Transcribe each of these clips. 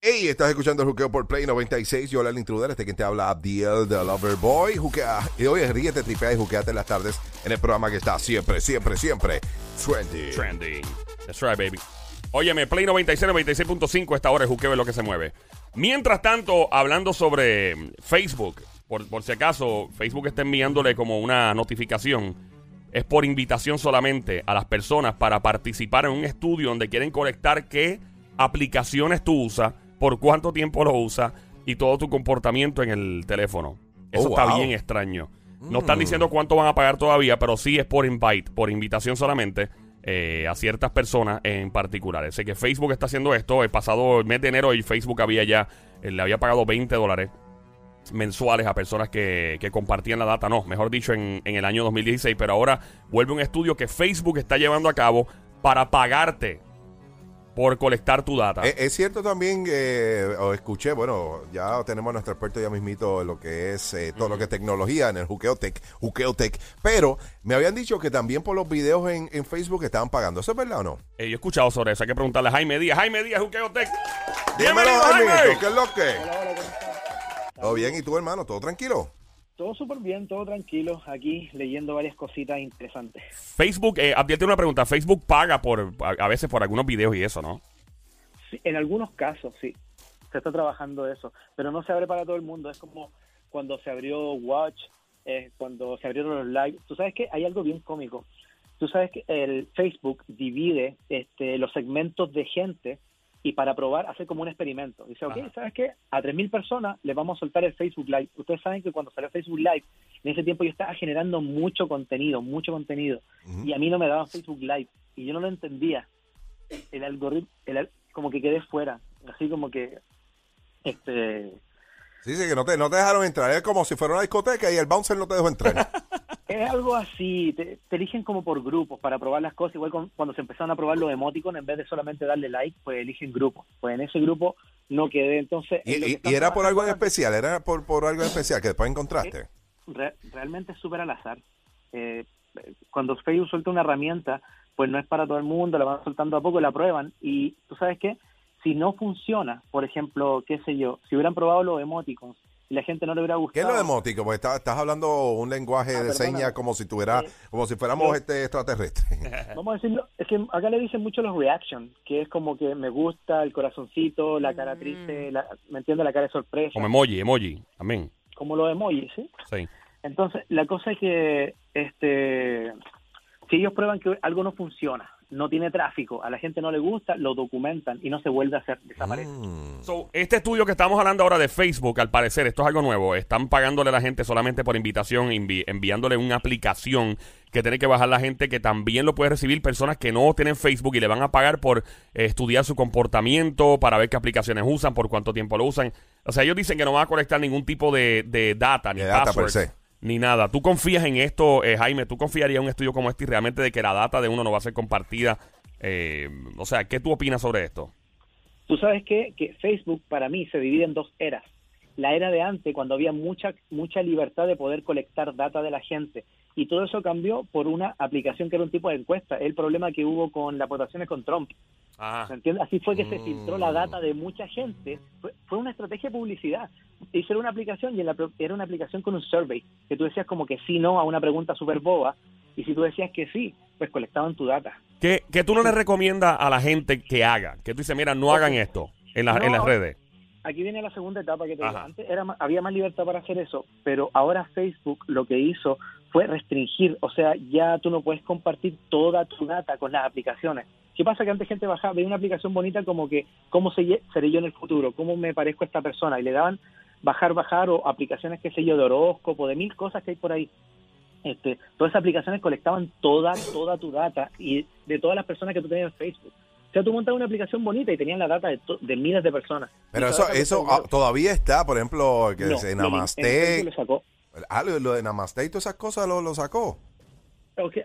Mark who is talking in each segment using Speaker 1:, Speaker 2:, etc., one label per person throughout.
Speaker 1: Hey, estás escuchando el juqueo por Play 96. Yo, el intruder, este quien te habla, Abdiel, the Lover Boy. Juquea. Y hoy es ríete, tripea y juqueate las tardes en el programa que está siempre, siempre, siempre trendy.
Speaker 2: Trending. That's right, baby. Óyeme, Play 96, 96.5, esta hora es juqueo es lo que se mueve. Mientras tanto, hablando sobre Facebook, por, por si acaso Facebook está enviándole como una notificación, es por invitación solamente a las personas para participar en un estudio donde quieren colectar qué aplicaciones tú usas, por cuánto tiempo lo usas y todo tu comportamiento en el teléfono. Eso
Speaker 1: Oh,
Speaker 2: está
Speaker 1: wow.
Speaker 2: bien extraño. No están diciendo cuánto van a pagar todavía, pero sí es por invite, por invitación solamente eh, a ciertas personas en particular. Sé que Facebook está haciendo esto. El pasado mes de enero y Facebook había ya, eh, le había pagado 20 dólares mensuales a personas que, que compartían la data. No, mejor dicho, en, en el año 2016. Pero ahora vuelve un estudio que Facebook está llevando a cabo para pagarte por colectar tu data.
Speaker 1: Eh, Es cierto también, eh, o escuché, bueno, ya tenemos a nuestro experto ya mismito en lo que es eh, todo lo que es tecnología en el Juqueotech, Juqueotech, pero me habían dicho que también por los videos en, en Facebook estaban pagando. ¿Eso es verdad o no?
Speaker 2: Eh, yo he escuchado sobre eso. Hay que preguntarle a Jaime Díaz. Jaime Díaz, Juqueotec.
Speaker 1: Dímelo,
Speaker 2: Bienvenido, Jaime.
Speaker 1: ¿qué es lo que? ¿Todo bien? ¿Y tú, hermano? ¿Todo tranquilo?
Speaker 3: Todo súper bien, todo tranquilo. Aquí leyendo varias cositas interesantes.
Speaker 2: Facebook, eh, Abdiel tiene una pregunta. Facebook paga por a, a veces por algunos videos y eso, ¿no?
Speaker 3: Sí, en algunos casos, sí. Se está trabajando eso. Pero no se abre para todo el mundo. Es como cuando se abrió Watch, eh, cuando se abrieron los live. Tú sabes que hay algo bien cómico. Tú sabes que el Facebook divide este, los segmentos de gente y para probar hace como un experimento. Dice, ok,
Speaker 2: Ajá.
Speaker 3: ¿sabes qué? A 3.000 personas les vamos a soltar el Facebook Live. Ustedes saben que cuando salió Facebook Live, en ese tiempo yo estaba generando mucho contenido, mucho contenido. Y a mí no me daban Facebook Live. Y yo no lo entendía. El algoritmo, el como que quedé fuera. Así como que, este...
Speaker 1: Sí, sí, que no te, no te dejaron entrar. Es como si fuera una discoteca y el bouncer no te dejó entrar.
Speaker 3: Es algo así, te, te eligen como por grupos para probar las cosas, igual con- cuando se empezaron a probar los emoticons, en vez de solamente darle like, pues eligen grupos. Pues en ese grupo no quedé, entonces...
Speaker 1: y,
Speaker 3: en
Speaker 1: y- y era por algo en especial, era por, por algo en especial que después encontraste.
Speaker 3: re- realmente es súper al azar. Eh, cuando Facebook suelta una herramienta, pues no es para todo el mundo, la van soltando a poco, la prueban y tú sabes qué, si no funciona, por ejemplo, qué sé yo, si hubieran probado los emoticons y la gente no le hubiera
Speaker 1: ¿Qué
Speaker 3: gustado...
Speaker 1: es lo demótico? Porque estás, estás hablando un lenguaje
Speaker 3: Ah,
Speaker 1: de señas como si tuviera,
Speaker 3: Eh,
Speaker 1: como si fuéramos este extraterrestre.
Speaker 3: Vamos a decirlo, es que acá le dicen mucho los reaction, que es como que me gusta, el corazoncito, la cara triste, la, me entiende la cara de sorpresa,
Speaker 2: Como emoji, emoji. Amén.
Speaker 3: como los emojis, ¿sí?
Speaker 2: Sí.
Speaker 3: Entonces, la cosa es que este si ellos prueban que algo no funciona, no tiene tráfico, a la gente no le gusta, lo documentan y no se vuelve a hacer, desaparece.
Speaker 1: Mm.
Speaker 2: So, este estudio que estamos hablando ahora de Facebook, al parecer, esto es algo nuevo. Están pagándole a la gente solamente por invitación, envi- enviándole una aplicación que tiene que bajar la gente, que también lo puede recibir personas que no tienen Facebook y le van a pagar por eh, estudiar su comportamiento, para ver qué aplicaciones usan, por cuánto tiempo lo usan. O sea, ellos dicen que no van a colectar ningún tipo de, de data, ni
Speaker 1: De data per
Speaker 2: passwords,
Speaker 1: se.
Speaker 2: Ni nada. ¿Tú confías en esto, eh, Jaime? ¿Tú confiarías en un estudio como este y realmente de que la data de uno no va a ser compartida? Eh, o sea, ¿qué tú opinas sobre esto?
Speaker 3: Tú sabes qué? que Facebook para mí se divide en dos eras. La era de antes, cuando había mucha mucha libertad de poder colectar data de la gente. Y todo eso cambió por una aplicación que era un tipo de encuesta. El problema que hubo con las votaciones con Trump. ¿Me entiendes? Así fue que se filtró la data de mucha gente. Fue, fue una estrategia de publicidad. Hicieron una aplicación y en la era una aplicación con un survey, que tú decías como que sí, no a una pregunta súper boba. Y si tú decías que sí, pues colectaban tu data.
Speaker 2: ¿Qué, qué tú no le recomiendas a la gente que haga? Que tú dices, mira, no hagan esto en, la-
Speaker 3: No.
Speaker 2: en las redes.
Speaker 3: Aquí viene la segunda etapa que te digo. Antes era, había más libertad para hacer eso, pero ahora Facebook lo que hizo fue restringir, o sea, ya tú no puedes compartir toda tu data con las aplicaciones. ¿Qué pasa? Que antes gente bajaba, veía una aplicación bonita como que, ¿cómo se- seré yo en el futuro? ¿Cómo me parezco a esta persona? Y le daban bajar, bajar, o aplicaciones, qué sé yo, de horóscopo, de mil cosas que hay por ahí. Este, todas esas aplicaciones colectaban toda, toda tu data y de todas las personas que tú tenías en Facebook. O sea, tú montabas una aplicación bonita y tenían la data de, to- de miles de personas.
Speaker 1: Pero eso, eso todavía está, por ejemplo, que
Speaker 3: No,
Speaker 1: se
Speaker 3: lo- en lo sacó.
Speaker 1: Ah, lo, de Namaste y todas esas cosas lo, lo sacó.
Speaker 3: Ok.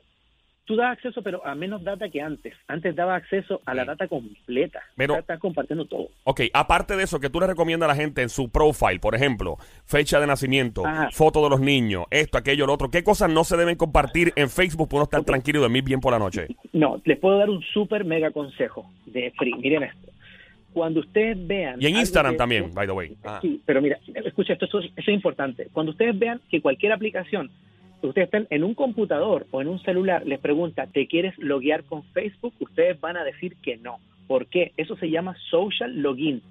Speaker 3: tú das acceso, pero a menos data que antes. Antes daba acceso a la data completa.
Speaker 2: Pero-
Speaker 3: Ahora estás compartiendo todo.
Speaker 2: Ok, aparte de eso, que tú le recomiendas a la gente en su profile, por ejemplo, fecha de nacimiento,
Speaker 3: Ajá.
Speaker 2: foto de los niños, esto, aquello, lo otro, ¿qué cosas no se deben compartir en Facebook para uno estar tranquilo y dormir bien por la noche?
Speaker 3: No, les puedo dar un súper mega consejo de free. Miren esto. Cuando ustedes vean...
Speaker 2: Y en Instagram
Speaker 3: que-
Speaker 2: también, by the way. Ah.
Speaker 3: Sí, pero mira, escucha, esto, esto es- eso es importante. Cuando ustedes vean que cualquier aplicación, ustedes estén en un computador o en un celular, les pregunta, ¿te quieres loguear con Facebook? Ustedes van a decir que no. ¿Por qué? Eso se llama social login.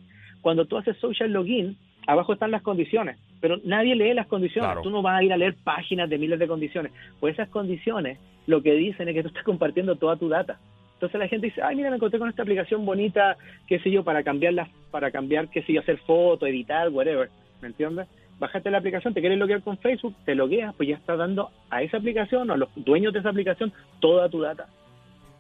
Speaker 3: Cuando tú haces social login, abajo están las condiciones, pero nadie lee las condiciones.
Speaker 2: Claro.
Speaker 3: Tú no vas a ir a leer páginas de miles de condiciones. Pues esas condiciones lo que dicen es que tú estás compartiendo toda tu data. Entonces la gente dice, ay, mira, me encontré con esta aplicación bonita, qué sé yo, para cambiarla, para cambiar, qué sé yo, hacer fotos, editar, whatever. ¿Me entiendes? Bájate la aplicación, te quieres loguear con Facebook, te logueas, pues ya estás dando a esa aplicación o a los dueños de esa aplicación toda tu data.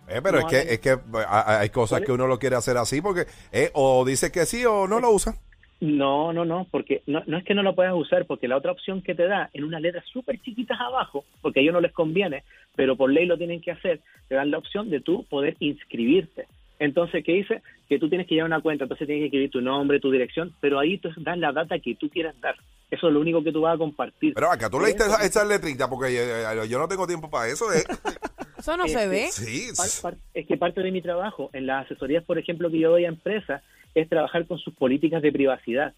Speaker 1: Eh, pero
Speaker 3: No
Speaker 1: es que, es que eh, hay cosas que uno lo quiere hacer así porque eh, o dice que sí o no lo usa.
Speaker 3: No, no, no, porque no, no es que no lo puedas usar, porque la otra opción que te da en unas letras súper chiquitas abajo, porque a ellos no les conviene, pero por ley lo tienen que hacer, te dan la opción de tú poder inscribirte. Entonces, ¿qué dice? Que tú tienes que llevar una cuenta, entonces tienes que escribir tu nombre, tu dirección, pero ahí tú das la data que tú quieras dar. Eso es lo único que tú vas a compartir.
Speaker 1: Pero acá tú leíste
Speaker 3: eso-
Speaker 1: esa- esas letritas porque yo, yo no tengo tiempo para eso. eh.
Speaker 4: Eso no se ve.
Speaker 1: Sí.
Speaker 3: Par- par- es que parte de mi trabajo en las asesorías, por ejemplo, que yo doy a empresas, es trabajar con sus políticas de privacidad,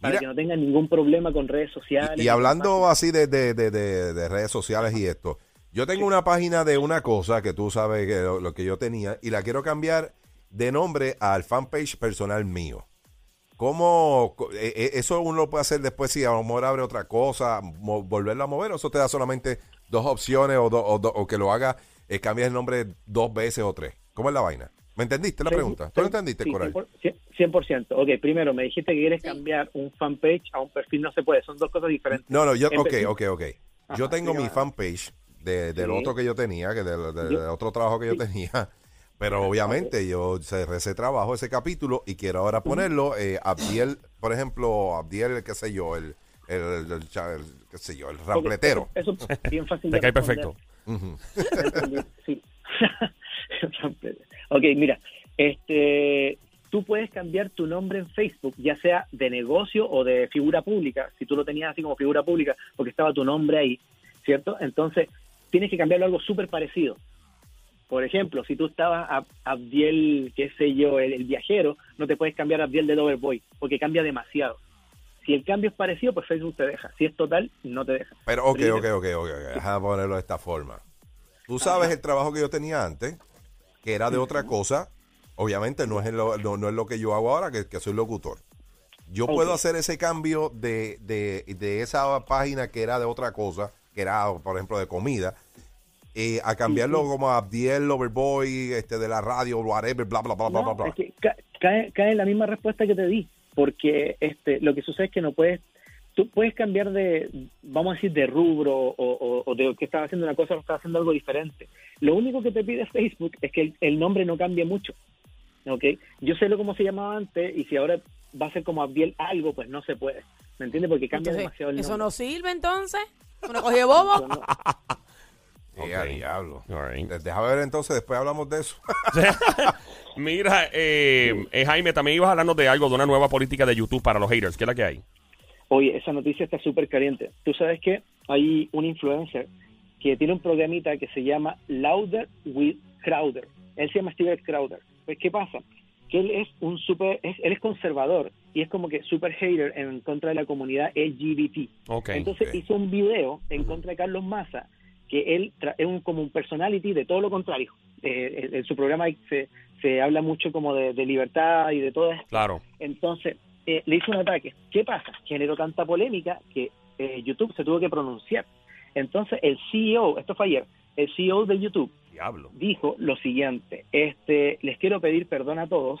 Speaker 3: para
Speaker 1: Mira.
Speaker 3: que no tengan ningún problema con redes sociales.
Speaker 1: Y, y hablando así de, de- de- de- de redes sociales y esto, yo tengo una página de una cosa que tú sabes que lo, lo que yo tenía y la quiero cambiar de nombre al fanpage personal mío. ¿Cómo eh, eh, eso uno lo puede hacer después si a lo mejor abre otra cosa, mo- volverlo a mover o eso te da solamente dos opciones o, do- o do- o que lo haga, eh, el nombre dos veces o tres? ¿Cómo es la vaina? ¿Me entendiste la pregunta? ¿Tú lo entendiste,
Speaker 3: sí,
Speaker 1: Coral?
Speaker 3: 100%, 100%. Ok, primero, me dijiste que quieres
Speaker 4: Sí.
Speaker 3: cambiar un fanpage a un perfil, no se puede, son dos cosas diferentes.
Speaker 1: No, no, yo, ok,
Speaker 3: perfil-
Speaker 1: ok, ok. Yo
Speaker 3: Ajá,
Speaker 1: tengo mi
Speaker 3: dígame.
Speaker 1: fanpage de, del
Speaker 3: Sí.
Speaker 1: otro que yo tenía, que del, del-
Speaker 3: Yo-
Speaker 1: del otro trabajo que yo tenía. Pero obviamente yo cerré ese trabajo, ese capítulo, y quiero ahora ponerlo, eh, Abdiel, por ejemplo, Abdiel, qué sé yo, el, el, el- el qué sé yo, el
Speaker 3: Ok,
Speaker 1: rampletero.
Speaker 3: Eso, eso es bien fácil
Speaker 2: Te cae perfecto.
Speaker 1: Ujú.
Speaker 3: Entendí, sí. ok, mira, este, tú puedes cambiar tu nombre en Facebook, ya sea de negocio o de figura pública, si tú lo tenías así como figura pública, porque estaba tu nombre ahí, ¿cierto? Entonces, tienes que cambiarlo a algo súper parecido. Por ejemplo, si tú estabas a Abdiel, qué sé yo, el, el viajero, no te puedes cambiar a Abdiel del Overboy, porque cambia demasiado. Si el cambio es parecido, pues Facebook te deja. Si es total, no te deja.
Speaker 1: Pero, ok,
Speaker 3: Pero
Speaker 1: ok, ok, ok, ok, déjame ponerlo de esta forma. Tú sabes el trabajo que yo tenía antes, que era de otra cosa. Obviamente no es, lo, no, no es lo que yo hago ahora, que, que soy locutor. Yo puedo hacer ese cambio de, de, de esa página que era de otra cosa, que era, por ejemplo, de comida, eh, a cambiarlo como a Abdiel Overboy, este, de la radio, whatever, bla, bla, bla, bla, bla,
Speaker 3: No,
Speaker 1: bla.
Speaker 3: es que ca- cae, cae en la misma respuesta que te di, porque este, lo que sucede es que no puedes, tú puedes cambiar de, vamos a decir, de rubro o, o- o de que estás haciendo una cosa o estás haciendo algo diferente. Lo único que te pide Facebook es que el, el nombre no cambie mucho, ¿ok? Yo sé lo cómo se llamaba antes y si ahora va a ser como Abdiel algo, pues no se puede, ¿me entiendes? Porque cambia
Speaker 4: Entonces,
Speaker 3: demasiado el
Speaker 4: ¿Eso
Speaker 3: nombre.
Speaker 4: no sirve entonces? ¿Uno cogió bobo?
Speaker 3: Eso no-
Speaker 1: Eh, a
Speaker 2: Ok.
Speaker 1: diablo.
Speaker 2: Right.
Speaker 1: Déjame ver entonces, después hablamos de eso.
Speaker 2: Mira, eh, eh, Jaime, también ibas hablando de algo, de una nueva política de YouTube para los haters. ¿Qué es la que hay?
Speaker 3: Oye, esa noticia está súper caliente. Tú sabes que hay un influencer que tiene un programita que se llama Louder with Crowder. Él se llama Steve Crowder. Pues, ¿qué pasa? Que él es un super, es- él es conservador y es como que super hater en contra de la comunidad LGBT.
Speaker 2: Ok.
Speaker 3: Entonces
Speaker 1: ok.
Speaker 3: hizo un video en contra de Carlos Massa, que él tra- es un, como un personality de todo lo contrario. Eh, en, en su programa se, se habla mucho como de, de libertad y de todo esto.
Speaker 2: Claro.
Speaker 3: Entonces, eh, le hizo un ataque. ¿Qué pasa? Generó tanta polémica que eh, YouTube se tuvo que pronunciar. Entonces, el CEO, esto fue ayer, el CEO de YouTube
Speaker 2: Diablo.
Speaker 3: dijo lo siguiente, este, les quiero pedir perdón a todos,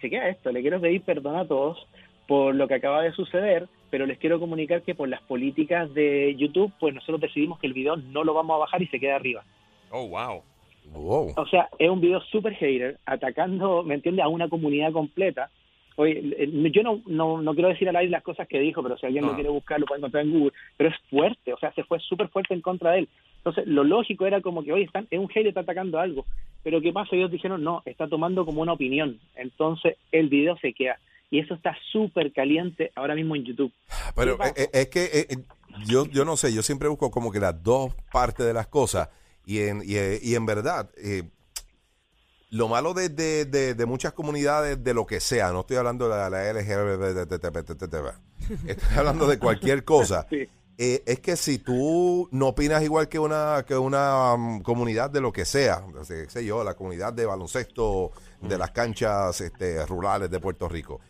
Speaker 3: chequea esto, le quiero pedir perdón a todos por lo que acaba de suceder, pero les quiero comunicar que por las políticas de YouTube, pues nosotros decidimos que el video no lo vamos a bajar y se queda arriba.
Speaker 2: Oh, wow.
Speaker 1: Wow.
Speaker 3: O sea, es un video super hater, atacando, ¿me entiendes?, a una comunidad completa. Oye, yo no, no, no quiero decir al aire las cosas que dijo, pero si alguien
Speaker 2: No.
Speaker 3: lo quiere buscar, lo puede encontrar en Google. Pero es fuerte, o sea, se fue súper fuerte en contra de él. Entonces, lo lógico era como que, oye, están, es un hater, está atacando algo. Pero ¿qué pasa? Ellos dijeron, no, está tomando como una opinión. Entonces, el video se queda. Y eso está súper caliente ahora mismo en YouTube.
Speaker 1: Pero eh, eh, es que eh, yo, yo no sé, yo siempre busco como que las dos partes de las cosas y en, y, y en verdad, eh, lo malo de, de, de- de muchas comunidades de lo que sea, no estoy hablando de la, la LGBT, estoy hablando de cualquier cosa,
Speaker 3: Sí.
Speaker 1: eh, es que si tú no opinas igual que una, que una um, comunidad de lo que sea, sé, sé yo, la comunidad de baloncesto de las canchas este, rurales de Puerto Rico,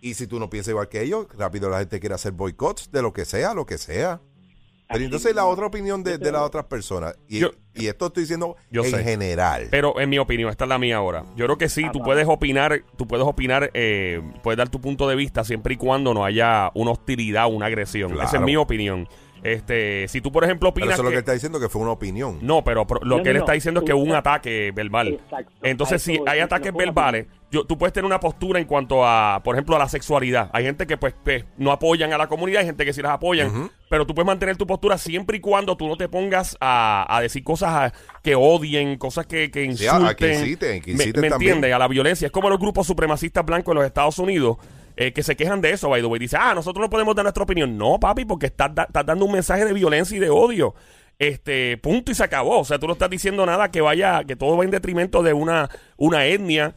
Speaker 1: y si tú no piensas igual que ellos, rápido la gente quiere hacer boicots de lo que sea, lo que sea. Pero entonces la otra opinión de, de las otras personas, y,
Speaker 2: Yo-
Speaker 1: y esto estoy diciendo
Speaker 2: Yo
Speaker 1: en
Speaker 2: sé.
Speaker 1: general.
Speaker 2: Pero en mi opinión, esta es la mía ahora. Yo creo que sí, tú
Speaker 3: Ajá.
Speaker 2: puedes opinar, tú puedes opinar, eh, puedes dar tu punto de vista siempre y cuando no haya una hostilidad, una agresión. Esa es mi opinión. Este, si tú, por ejemplo,
Speaker 1: Pero
Speaker 2: opinas
Speaker 1: eso es lo que
Speaker 2: que-
Speaker 1: está diciendo que fue una opinión.
Speaker 2: No, pero lo
Speaker 3: No,
Speaker 2: que
Speaker 3: no,
Speaker 2: él
Speaker 3: no.
Speaker 2: está diciendo es que hubo un ataque verbal.
Speaker 3: Exacto.
Speaker 2: Entonces, si hay ataques verbales, yo, tú puedes tener una postura en cuanto a, por ejemplo, a la sexualidad. Hay gente que pues, pues, no apoyan a la comunidad, hay gente que sí las apoyan, pero tú puedes mantener tu postura siempre y cuando tú no te pongas a, a decir cosas a- que odien, cosas que, que
Speaker 1: Sí,
Speaker 2: insulten.
Speaker 1: a- a que inciten, que
Speaker 2: Me-
Speaker 1: inciten
Speaker 2: ¿Me, entiendes? A la violencia. Es como los grupos supremacistas blancos en los Estados Unidos. Eh, que se quejan de eso, by the way. Dice, ah, nosotros no podemos dar nuestra opinión. No, papi, porque estás, da- estás dando un mensaje de violencia y de odio. Este, punto y se acabó. O sea, tú no estás diciendo nada que vaya, que todo va en detrimento de una, una etnia,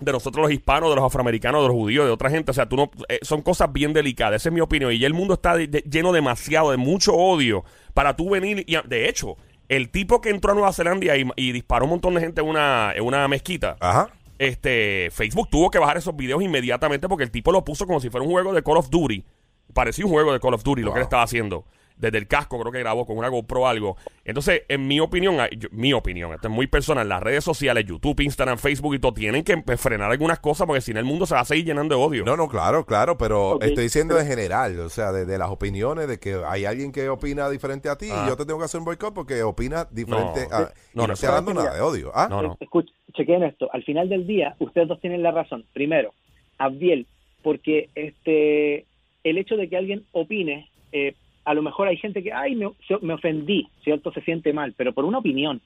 Speaker 2: de nosotros los hispanos, de los afroamericanos, de los judíos, de otra gente. O sea, tú no, eh, son cosas bien delicadas. Esa es mi opinión. Y ya el mundo está de- de- lleno demasiado, de mucho odio, para tú venir. Y, de hecho, el tipo que entró a Nueva Zelanda y, y disparó un montón de gente en una, en una mezquita,
Speaker 1: Ajá.
Speaker 2: Este, Facebook tuvo que bajar esos videos inmediatamente porque el tipo lo puso como si fuera un juego de Call of Duty. Parecía un juego de Call of Duty lo que él estaba haciendo. Desde el casco creo que grabó con una GoPro o algo. Entonces, en mi opinión, yo- mi opinión, esto es muy personal, las redes sociales, YouTube, Instagram, Facebook y todo, tienen que frenar algunas cosas porque si no el mundo se va a seguir llenando de odio.
Speaker 1: No, no, claro, claro, pero estoy diciendo en general, o sea, de, de las opiniones, de que hay alguien que opina diferente a ti
Speaker 2: Ah.
Speaker 1: y yo te tengo que hacer un boicot porque opina diferente
Speaker 2: No.
Speaker 1: a...
Speaker 2: No,
Speaker 1: y no,
Speaker 2: no,
Speaker 1: estoy hablando nada de odio. ¿ah?
Speaker 2: No, no.
Speaker 3: Escuchen, chequen esto. Al final del día, ustedes dos tienen la razón. Primero, Abdiel, porque este el hecho de que alguien opine, eh, a lo mejor hay gente que, ay, me, ofendí, ¿cierto? Se siente mal, pero por una opinión.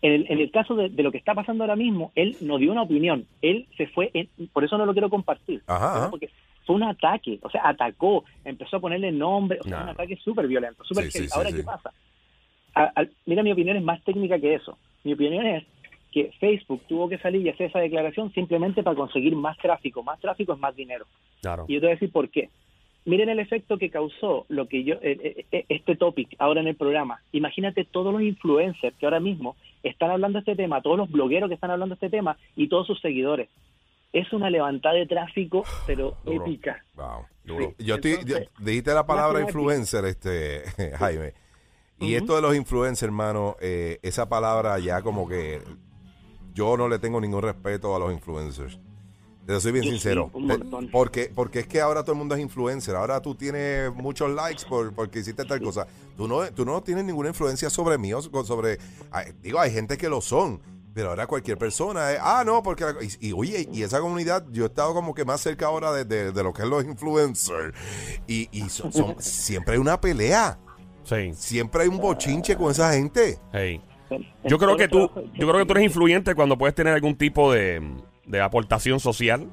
Speaker 3: En el, en el caso de, de lo que está pasando ahora mismo, él no dio una opinión, él se fue, en- por eso no lo quiero compartir, porque fue un ataque, o sea, atacó, empezó a ponerle nombre, o sea,
Speaker 2: No.
Speaker 3: un ataque súper violento, súper
Speaker 1: Sí,
Speaker 3: Ahora,
Speaker 1: sí.
Speaker 3: ¿qué pasa? A- mira, mi opinión es más técnica que eso. Mi opinión es que Facebook tuvo que salir y hacer esa declaración simplemente para conseguir más tráfico. Más tráfico es más dinero.
Speaker 2: Claro.
Speaker 3: Y yo te voy a decir por qué. Miren el efecto que causó lo que yo eh, eh, este topic ahora en el programa. Imagínate todos los influencers que ahora mismo están hablando de este tema, todos los blogueros que están hablando de este tema y todos sus seguidores. Es una levantada de tráfico, pero
Speaker 1: Duro.
Speaker 3: épica.
Speaker 1: Wow, duro.
Speaker 3: Sí.
Speaker 1: Yo estoy,
Speaker 3: Entonces,
Speaker 1: yo- dijiste la palabra influencer, este Jaime. Y esto de los influencers, hermano, eh, esa palabra ya como que yo no le tengo ningún respeto a los influencers. Te soy bien
Speaker 3: Yo sí,
Speaker 1: sincero.
Speaker 3: montón.
Speaker 1: porque, porque es que ahora todo el mundo es influencer. Ahora tú tienes muchos likes por, porque hiciste tal cosa. Tú no, tú no tienes ninguna influencia sobre mí sobre... digo, hay gente que lo son. Pero ahora cualquier persona es, ah, no, porque... y, y, oye, y esa comunidad, yo he estado como que más cerca ahora de, de- de lo que es los influencers. Y, y son- son- siempre hay una pelea.
Speaker 2: Sí.
Speaker 1: Siempre hay un bochinche con esa gente.
Speaker 2: Hey. Yo creo que tú, yo creo que tú eres influyente cuando puedes tener algún tipo de, de aportación social,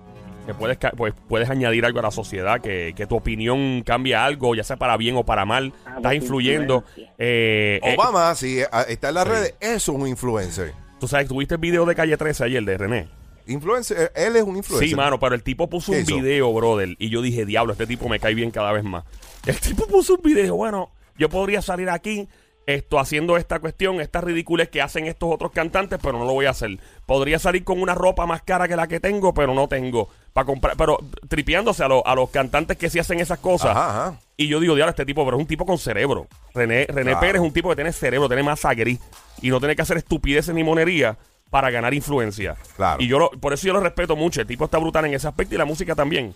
Speaker 2: que puedes, pues, puedes añadir algo a la sociedad, que, que tu opinión cambie algo, ya sea para bien o para mal,
Speaker 3: Ah,
Speaker 2: estás influyendo. Eh, eh,
Speaker 1: Obama, si eh, está en las
Speaker 2: Sí.
Speaker 1: redes, es un influencer.
Speaker 2: tú sabes, tuviste el video de Calle 13 ayer de René.
Speaker 1: Influencer, él es un influencer.
Speaker 2: Sí, mano, pero el tipo puso
Speaker 1: ¿Qué
Speaker 2: un video, brother, y yo dije, diablo, este tipo me cae bien cada vez más. El tipo puso un video, bueno, yo podría salir aquí esto haciendo esta cuestión, estas ridículas que hacen estos otros cantantes, pero no lo voy a hacer. Podría salir con una ropa más cara que la que tengo, pero no tengo para comprar, pero tripeándose a, los- a los cantantes que sí hacen esas cosas.
Speaker 1: Ajá, ajá.
Speaker 2: Y yo digo, diablo, este tipo, pero es un tipo con cerebro. René, René
Speaker 1: Claro.
Speaker 2: Pérez es un tipo que tiene cerebro, tiene masa gris. Y no tiene que hacer estupideces ni monería para ganar influencia.
Speaker 1: Claro.
Speaker 2: Y yo lo- por eso yo lo respeto mucho. El tipo está brutal en ese aspecto y la música también.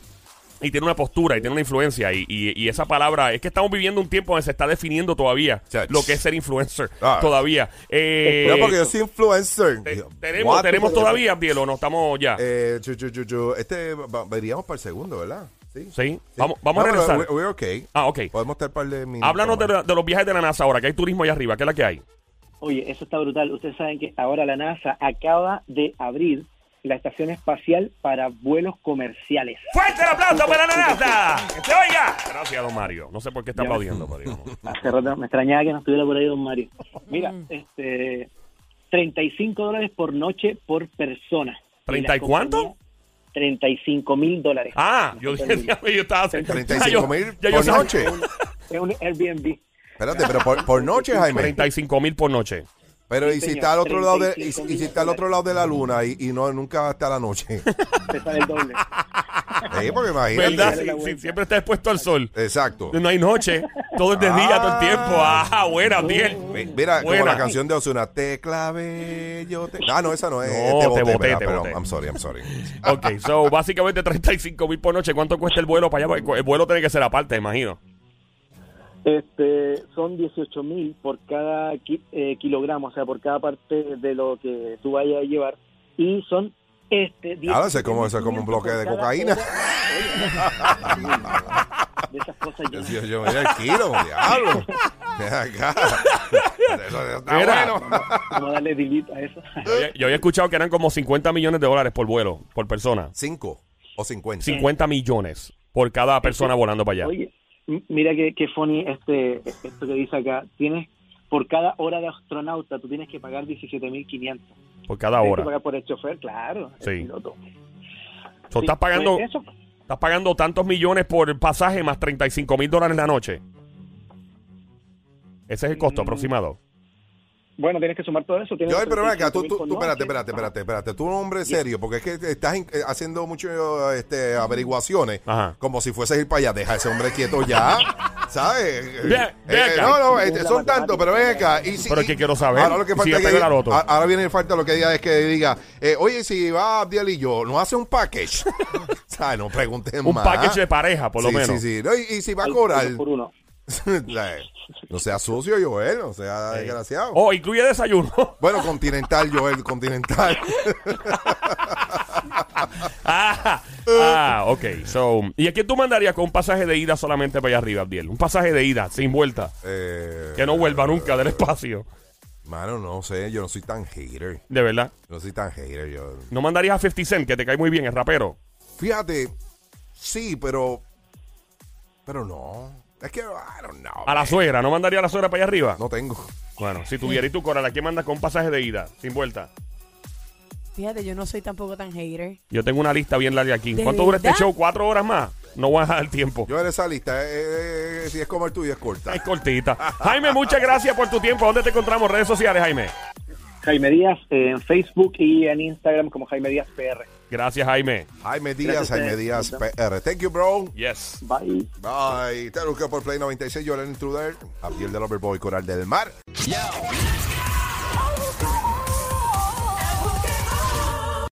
Speaker 2: Y tiene una postura y tiene una influencia. Y, y- y esa palabra, es que estamos viviendo un tiempo donde se está definiendo todavía
Speaker 1: Chach.
Speaker 2: lo que es ser influencer.
Speaker 1: Ah.
Speaker 2: Todavía. Eh,
Speaker 1: No, porque yo soy influencer.
Speaker 2: te- tenemos,
Speaker 1: what?
Speaker 2: tenemos todavía, Abdiel, o no estamos ya.
Speaker 1: Eh. Este, veríamos para el segundo, ¿verdad? Sí.
Speaker 2: sí, vamos, vamos
Speaker 1: No,
Speaker 2: a regresar.
Speaker 1: we- We're okay.
Speaker 2: Ah, ok.
Speaker 1: Podemos estar par de minutos.
Speaker 2: Háblanos de, de los viajes de la NASA ahora, que hay turismo allá arriba. ¿Qué es la que hay?
Speaker 3: Oye, eso está brutal. Ustedes saben que ahora la NASA acaba de abrir la estación espacial para vuelos comerciales.
Speaker 2: ¡Fuerte el aplauso para la NASA! ¡Que se oiga! Gracias, don Mario. No sé por qué está
Speaker 3: Ya.
Speaker 2: aplaudiendo, pero digamos.
Speaker 3: Hace rato me extrañaba que no estuviera por ahí don Mario. Mira, este 35 dólares por noche por persona.
Speaker 2: ¿Treinta y
Speaker 3: la
Speaker 2: cuánto?
Speaker 3: compañía, 35 mil dólares.
Speaker 2: Ah, yo dije, yo estaba...
Speaker 1: 35 mil por noche.
Speaker 3: Es un Airbnb.
Speaker 1: Espérate, pero por, por noche, Jaime.
Speaker 2: 35 mil por noche.
Speaker 1: Pero y si
Speaker 3: señor,
Speaker 1: está al otro lado de, y,
Speaker 3: 35
Speaker 1: y si está al otro lado de la luna y, y no nunca está la noche.
Speaker 3: Te sale el doble.
Speaker 1: Sí, porque imagínate.
Speaker 2: ¿Verdad?
Speaker 3: Vuelta.
Speaker 2: siempre está expuesto al sol.
Speaker 1: Exacto.
Speaker 2: No hay noche. Todo es de día, todo el tiempo. Ah, buena, bien.
Speaker 1: Mi- Mira, como
Speaker 2: Buena.
Speaker 1: la canción de Osuna, te clave, yo te... Ah, no, esa no es.
Speaker 2: No,
Speaker 1: te
Speaker 2: te
Speaker 1: boté,
Speaker 2: te
Speaker 1: Pero
Speaker 2: boté.
Speaker 1: I'm sorry, I'm sorry.
Speaker 2: Ok, so, básicamente 35 mil por noche. ¿Cuánto cuesta el vuelo para allá? El vuelo tiene que ser aparte, imagino.
Speaker 3: Este, son 18 mil por cada ki- eh, kilogramo, o sea, por cada parte de lo que tú vayas a llevar. Y son este.
Speaker 1: Eso es como- eso es como un bloque de cocaína.
Speaker 3: de esas cosas yo,
Speaker 1: Yo, yo me di el kilo, diablo. Acá. Eso está
Speaker 2: Mira.
Speaker 1: bueno.
Speaker 3: vamos a darle delete a eso.
Speaker 2: Yo había, yo había escuchado que eran como 50 millones de dólares por vuelo, por persona.
Speaker 1: ¿Cinco o cincuenta?
Speaker 2: 50 millones por cada persona volando para allá.
Speaker 3: Oye, mira que, que funny este, esto que dice acá. Tienes, por cada hora de astronauta, tú tienes que pagar 17.500.
Speaker 2: Por cada
Speaker 3: Tienes que
Speaker 2: hora.
Speaker 3: pagar por el chofer, claro. el
Speaker 2: Sí.
Speaker 3: piloto.
Speaker 2: So,
Speaker 3: Sí,
Speaker 2: estás pagando,
Speaker 3: pues eso,
Speaker 2: estás pagando tantos millones por pasaje más 35 mil dólares la noche. Ese es el costo
Speaker 3: Mm.
Speaker 2: aproximado.
Speaker 3: Bueno, tienes que sumar todo eso. tienes
Speaker 1: Yo, pero ven acá, tú,
Speaker 3: 35.000
Speaker 1: tú, espérate, espérate, espérate, espérate. Tú un hombre serio, porque es que estás in- eh, haciendo muchas este, averiguaciones,
Speaker 2: Ajá.
Speaker 1: como si fueses ir para allá. Deja a ese hombre quieto ya, ¿sabes?
Speaker 2: Ven- ven
Speaker 1: Eh,
Speaker 2: acá.
Speaker 1: no, no,
Speaker 3: Es
Speaker 1: este, son tantos, pero ven acá. Y si-
Speaker 2: Pero es que quiero saber
Speaker 1: Ahora lo que falta que ahora viene falta lo que diga es que diga, eh, oye, si va Abdiel y yo, ¿no hace un package? ¿Sabes? No pregunten
Speaker 2: Un
Speaker 1: más.
Speaker 2: package de pareja, por lo
Speaker 1: Sí,
Speaker 2: menos.
Speaker 1: Sí, sí, No, y, y si va a cobrar,
Speaker 3: uno por uno.
Speaker 1: no sea sucio, Joel, no sea desgraciado.
Speaker 2: Oh, incluye desayuno.
Speaker 1: Bueno, continental, Joel, continental.
Speaker 2: ah, ah, ok. So, ¿Y a quién tú mandarías con un pasaje de ida solamente para allá arriba, Abdiel? Un pasaje de ida, sin vuelta.
Speaker 1: Eh,
Speaker 2: Que no vuelva nunca del espacio.
Speaker 1: Mano, no sé, yo no soy tan hater.
Speaker 2: De verdad.
Speaker 1: No soy tan hater. Yo.
Speaker 2: ¿No mandarías a 50 Cent, que te cae muy bien, el rapero?
Speaker 1: Fíjate, sí, pero. Pero no. Es que, I don't know.
Speaker 2: A la suegra, ¿no mandaría a la suegra para allá arriba?
Speaker 1: No tengo.
Speaker 2: Bueno, si tuviera y tu coral, ¿a quién mandas con pasaje de ida, sin vuelta?
Speaker 4: Fíjate, yo no soy tampoco tan hater.
Speaker 2: Yo tengo una lista bien larga aquí.
Speaker 4: ¿De
Speaker 2: ¿Cuánto dura este show? ¿Cuatro horas más? No voy a dejar el tiempo.
Speaker 1: Yo en esa lista, eh, eh, si es como el tuyo, es corta.
Speaker 2: Es cortita. Jaime, muchas gracias por tu tiempo. ¿Dónde te encontramos? Redes sociales, Jaime.
Speaker 3: Jaime Díaz eh, en Facebook y en Instagram como Jaime Díaz PR.
Speaker 2: Gracias, Jaime.
Speaker 1: Jaime Díaz, Jaime. Díaz PR. Thank you, bro.
Speaker 2: Yes.
Speaker 3: Bye.
Speaker 1: Bye. Te busco por Play 96, yo el intruder. Abdiel del Overboy, Coral del Mar.
Speaker 5: Yo,